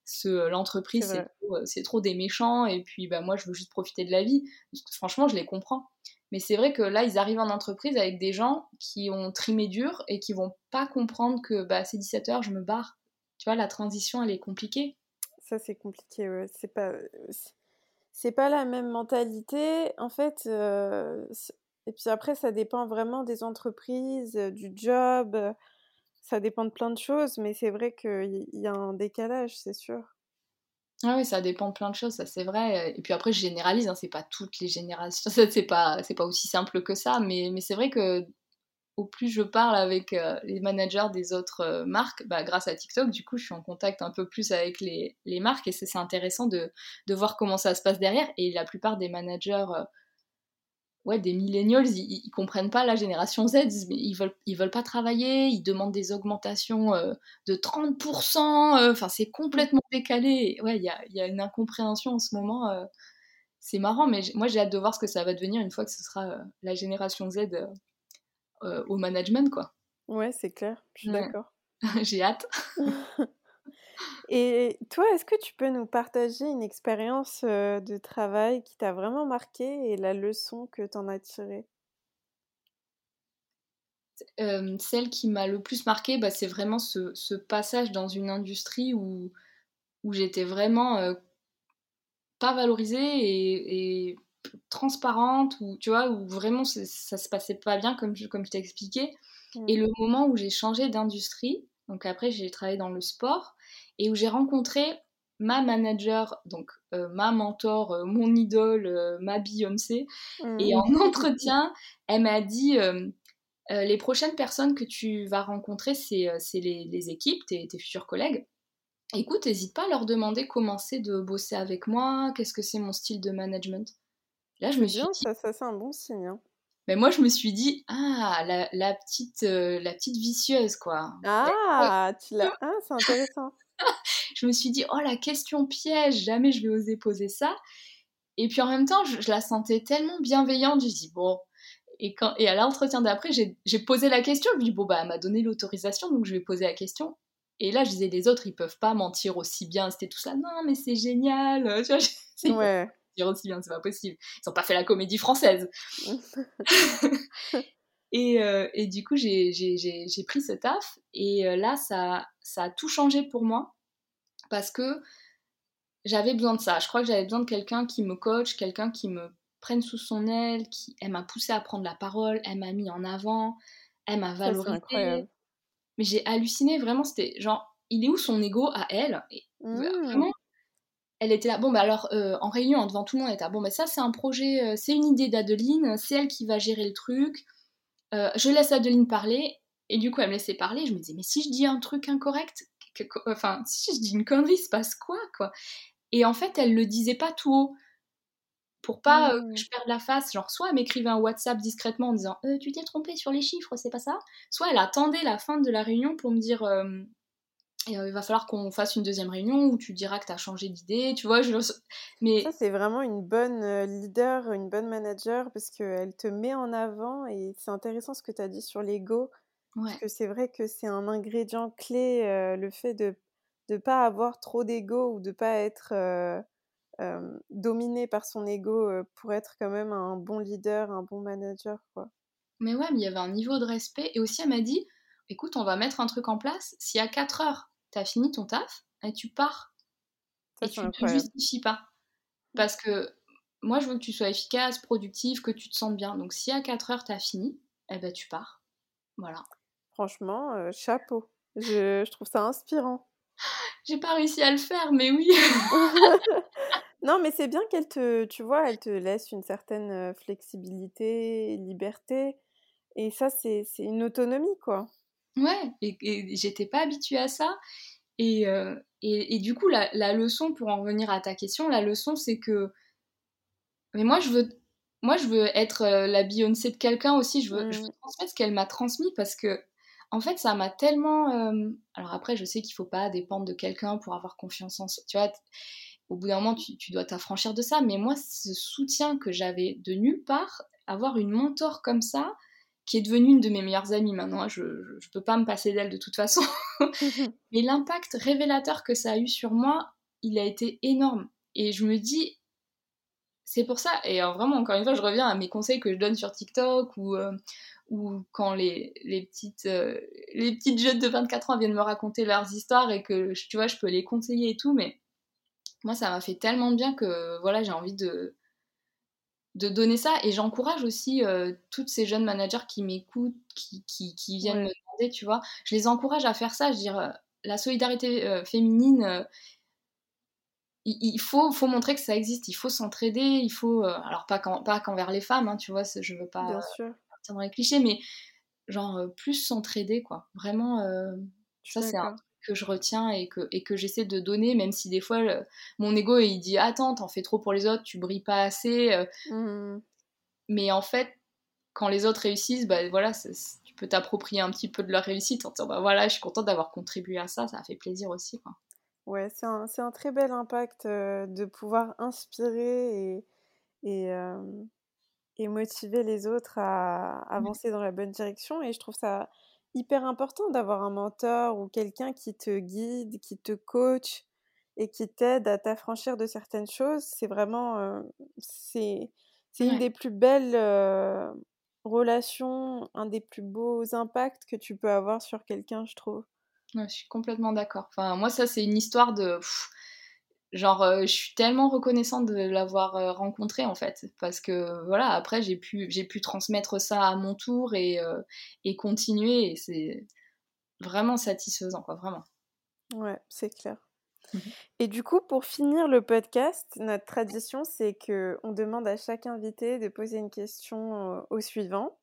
ce, l'entreprise, euh, c'est trop, des méchants et puis bah, moi je veux juste profiter de la vie. Franchement, je les comprends. Mais c'est vrai que là, ils arrivent en entreprise avec des gens qui ont trimé dur et qui vont pas comprendre que bah, c'est 17 heures, je me barre. Tu vois, la transition, elle est compliquée. Ça, c'est compliqué, ouais. C'est pas, c'est pas la même mentalité. En fait, euh, et puis après, ça dépend vraiment des entreprises, du job, ça dépend de plein de choses, mais c'est vrai qu'il y a un décalage, c'est sûr. Ah oui, ça dépend de plein de choses, ça c'est vrai. Et puis après, je généralise, hein, c'est pas toutes les générations, c'est pas, pas aussi simple que ça, mais, mais c'est vrai que au plus je parle avec les managers des autres marques, bah, grâce à TikTok, du coup, je suis en contact un peu plus avec les, les marques et c'est intéressant de, de, voir comment ça se passe derrière. Et la plupart des managers ouais, des millennials, ils, ils, comprennent pas la génération Z, ils, veulent, ils veulent pas travailler, ils demandent des augmentations de 30%, enfin c'est complètement décalé. Ouais, il y a, y a, une incompréhension en ce moment. c'est marrant, mais moi j'ai hâte de voir ce que ça va devenir une fois que ce sera la génération Z au management, quoi. Ouais, c'est clair, je suis d'accord. j'ai hâte. Et toi, est-ce que tu peux nous partager une expérience de travail qui t'a vraiment marqué et la leçon que tu en as tirée? Celle qui m'a le plus marqué, bah, c'est vraiment ce, passage dans une industrie où, où j'étais vraiment pas valorisée et, transparente, où, tu vois, où vraiment ça se passait pas bien comme je, comme je t'ai expliqué. Et mmh. le moment où j'ai changé d'industrie, donc après j'ai travaillé dans le sport, et où j'ai rencontré ma manager, donc euh, ma mentor, euh, mon idole, euh, ma Beyoncé. Et mmh. en entretien, elle m'a dit les prochaines personnes que tu vas rencontrer, c'est les, équipes, tes, futurs collègues. Écoute, n'hésite pas à leur demander comment c'est de bosser avec moi, qu'est-ce que c'est mon style de management. Là, je me suis dit, ça, ça c'est un bon signe. Hein. Mais moi, je me suis dit, ah, la, la petite, la petite vicieuse, quoi. Ah, tu l'as. Ah, c'est intéressant je me suis dit, oh la question piège, jamais je vais oser poser ça. Et puis en même temps, je, la sentais tellement bienveillante, je dis, bon. Et, quand, et à l'entretien d'après, j'ai posé la question, je me dis, bon, bah, elle m'a donné l'autorisation, donc je vais poser la question. Et là, je disais, les autres, ils peuvent pas mentir aussi bien, c'était tout ça. Non, mais c'est génial. Tu vois, c'est ouais. Dire aussi bien, c'est pas possible. Ils ont pas fait la comédie française. et, euh, et, du coup, j'ai pris ce taf. Et euh, là, ça, ça a tout changé pour moi parce que j'avais besoin de ça. Je crois que j'avais besoin de quelqu'un qui me coach, quelqu'un qui me prenne sous son aile, qui elle m'a poussé à prendre la parole, elle m'a mis en avant, elle m'a valorisé. Mais j'ai halluciné vraiment, c'était genre il est où son ego à elle? Et mmh. Vraiment elle était là, bon bah alors euh, en réunion devant tout le monde, elle était là, bon bah ça c'est un projet, euh, c'est une idée d'Adeline, c'est elle qui va gérer le truc, euh, je laisse Adeline parler, et du coup elle me laissait parler, je me disais mais si je dis un truc incorrect, enfin, si je dis une connerie, se passe quoi, quoi? Et en fait, elle le disait pas tout haut. Pour pas que je perde la face. Genre, soit elle m'écrivait un WhatsApp discrètement en disant Tu t'es trompé sur les chiffres, c'est pas ça? Soit elle attendait la fin de la réunion pour me dire euh, Il va falloir qu'on fasse une deuxième réunion où tu diras que tu as changé d'idée, tu vois. Je... Mais... Ça, c'est vraiment une bonne leader, une bonne manager parce qu'elle te met en avant et c'est intéressant ce que tu as dit sur l'ego. Parce que c'est vrai que c'est un ingrédient clé, le fait de ne pas avoir trop d'ego ou de ne pas être dominé par son ego pour être quand même un bon leader, un bon manager. Quoi. Mais ouais, mais il y avait un niveau de respect. Et aussi, elle m'a dit, écoute, on va mettre un truc en place. Si à 4 heures, tu as fini ton taf, et tu pars. et tu ne te justifies pas. Parce que moi, je veux que tu sois efficace, productif, que tu te sentes bien. Donc si à 4 heures, tu as fini, eh ben, tu pars. Voilà. Franchement, euh, chapeau. Je, je, trouve ça inspirant. J'ai pas réussi à le faire, mais oui. non, mais c'est bien qu'elle te, tu vois, elle te laisse une certaine euh, flexibilité, liberté. Et ça, c'est une autonomie, quoi. Ouais, et, j'étais pas habituée à ça. Et, euh, et, et, du coup, la, la, leçon, pour en revenir à ta question, la leçon, c'est que. Mais moi, je veux moi, je veux être la Beyoncé de quelqu'un aussi. Je veux, je veux, mmh. transmettre ce qu'elle m'a transmis parce que en fait, ça m'a tellement. Alors après, je sais qu'il faut pas dépendre de quelqu'un pour avoir confiance en soi. Tu vois, au bout d'un moment, tu, dois t'affranchir de ça. Mais moi, ce soutien que j'avais de nulle part, avoir une mentor comme ça, qui est devenue une de mes meilleures amies maintenant, je, ne peux pas me passer d'elle de toute façon. mais l'impact révélateur que ça a eu sur moi, il a été énorme. Et je me dis, c'est pour ça, et vraiment, encore une fois, je reviens à mes conseils que je donne sur TikTok ou, ou quand les, les petites, euh, les petites jeunes de 24 ans viennent me raconter leurs histoires et que tu vois, je peux les conseiller et tout, mais moi ça m'a fait tellement bien que voilà, j'ai envie de, de donner ça et j'encourage aussi euh, toutes ces jeunes managers qui m'écoutent, qui, qui, qui, viennent me demander, tu vois, je les encourage à faire ça, je veux dire, euh, la solidarité féminine il faut, faut montrer que ça existe, il faut s'entraider, il faut. alors, pas qu'envers les femmes, hein, tu vois, je veux pas. Sûr dans les clichés, mais genre euh, plus s'entraider, quoi. Vraiment, euh, ça c'est un que je retiens et que, et que j'essaie de donner, même si des fois mon ego il dit Attends, t'en fais trop pour les autres, tu brilles pas assez. Euh. Mmh. mais en fait, quand les autres réussissent, bah voilà, tu peux t'approprier un petit peu de leur réussite en disant bah voilà, je suis contente d'avoir contribué à ça, ça a fait plaisir aussi. Quoi. Ouais, c'est un, un, très bel impact de pouvoir inspirer et, et, et, motiver les autres à mmh. avancer dans la bonne direction. Et je trouve ça hyper important d'avoir un mentor ou quelqu'un qui te guide, qui te coach et qui t'aide à t'affranchir de certaines choses. C'est vraiment, c'est c'est une des plus belles relations, un des plus beaux impacts que tu peux avoir sur quelqu'un, je trouve. je suis complètement d'accord. Enfin, moi, ça, c'est une histoire de. Genre, euh, je suis tellement reconnaissante de l'avoir euh, rencontré, en fait. Parce que, voilà, après, j'ai pu, j'ai pu transmettre ça à mon tour et, euh, et continuer. Et c'est vraiment satisfaisant, quoi, vraiment. Ouais, c'est clair. Mmh et du coup, pour finir le podcast, notre tradition, c'est que on demande à chaque invité de poser une question au suivant.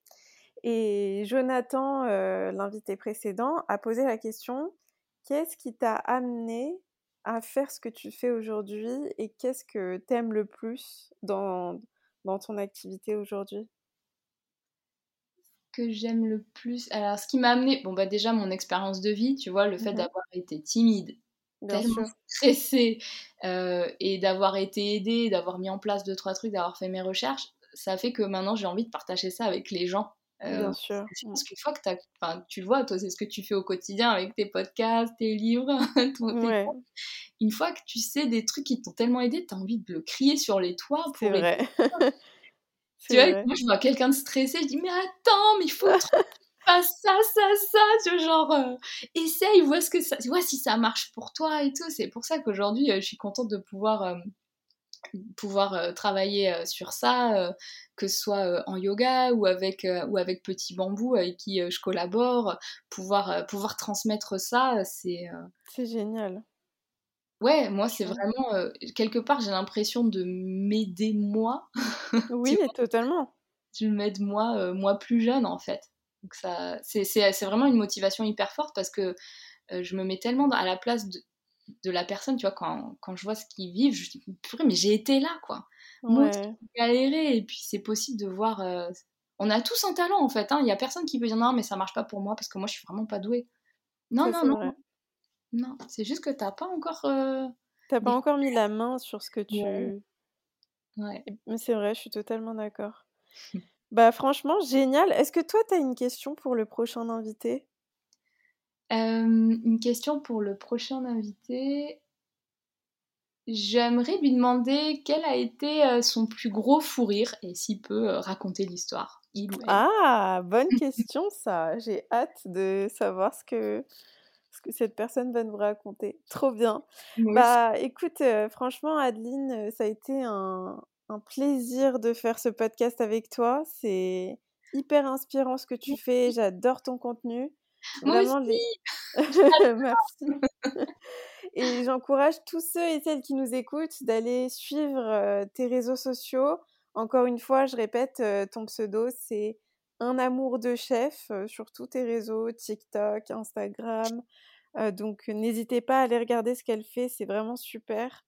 Et Jonathan, l'invité précédent, a posé la question qu'est-ce qui t'a amené à faire ce que tu fais aujourd'hui et qu'est-ce que t'aimes le plus dans, dans ton activité aujourd'hui? Que j'aime le plus Alors, ce qui m'a amené, bon, bah déjà mon expérience de vie, tu vois, le fait mmh d'avoir été timide, tellement stressée euh, et d'avoir été aidée, d'avoir mis en place deux, trois trucs, d'avoir fait mes recherches, ça fait que maintenant j'ai envie de partager ça avec les gens. Euh, Bien sûr. Je pense qu'une fois que as, tu vois, toi, c'est ce que tu fais au quotidien avec tes podcasts, tes livres, une fois que tu sais des trucs qui t'ont tellement aidé, tu as envie de le crier sur les toits pour. C'est vrai. tu vois, moi, je vois quelqu'un de stressé, je dis, mais attends, mais il faut pas ça, ça, ça, tu vois, genre, euh, essaye, vois, ce que ça, vois si ça marche pour toi et tout. C'est pour ça qu'aujourd'hui, euh, je suis contente de pouvoir, euh, pouvoir travailler sur ça, que ce soit en yoga ou avec, ou avec Petit Bambou avec qui je collabore, pouvoir, pouvoir transmettre ça, c'est... C'est génial. Ouais, moi, c'est vraiment, quelque part, j'ai l'impression de m'aider moi. oui, totalement. Je m'aide moi, moi plus jeune, en fait. Donc ça, c'est vraiment une motivation hyper forte parce que euh, je me mets tellement à la place de, de la personne, tu vois, quand, quand, je vois ce qu'ils vivent, je dis, purée, mais j'ai été là, quoi. Moi, j'ai galéré, et puis c'est possible de voir... Euh, on a tous un talent, en fait, hein. il hein. y a personne qui peut dire, non, mais ça marche pas pour moi, parce que moi, je suis vraiment pas douée. Non, non, non. Non, c'est juste que t'as pas encore... Euh, t'as pas encore mis la main sur ce que tu... Ouais. Mais c'est vrai, je suis totalement d'accord. Bah franchement, génial. Est-ce que toi, tu as une question pour le prochain invité? Une question pour le prochain invité. J'aimerais lui demander quel a été son plus gros fou rire et s'il peut raconter l'histoire. Ah, bonne question ça. J'ai hâte de savoir ce que, ce que cette personne va nous raconter. Trop bien. bah écoute, franchement, Adeline, ça a été un, un plaisir de faire ce podcast avec toi. C'est hyper inspirant ce que tu fais. J'adore ton contenu. Vraiment, Les... Merci. et j'encourage tous ceux et celles qui nous écoutent d'aller suivre euh, tes réseaux sociaux. Encore une fois, je répète, euh, ton pseudo, c'est un amour de chef euh, sur tous tes réseaux, TikTok, Instagram. donc n'hésitez pas à aller regarder ce qu'elle fait, c'est vraiment super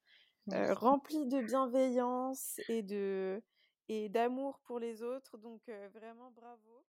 rempli de bienveillance et de et d'amour pour les autres. Donc vraiment bravo.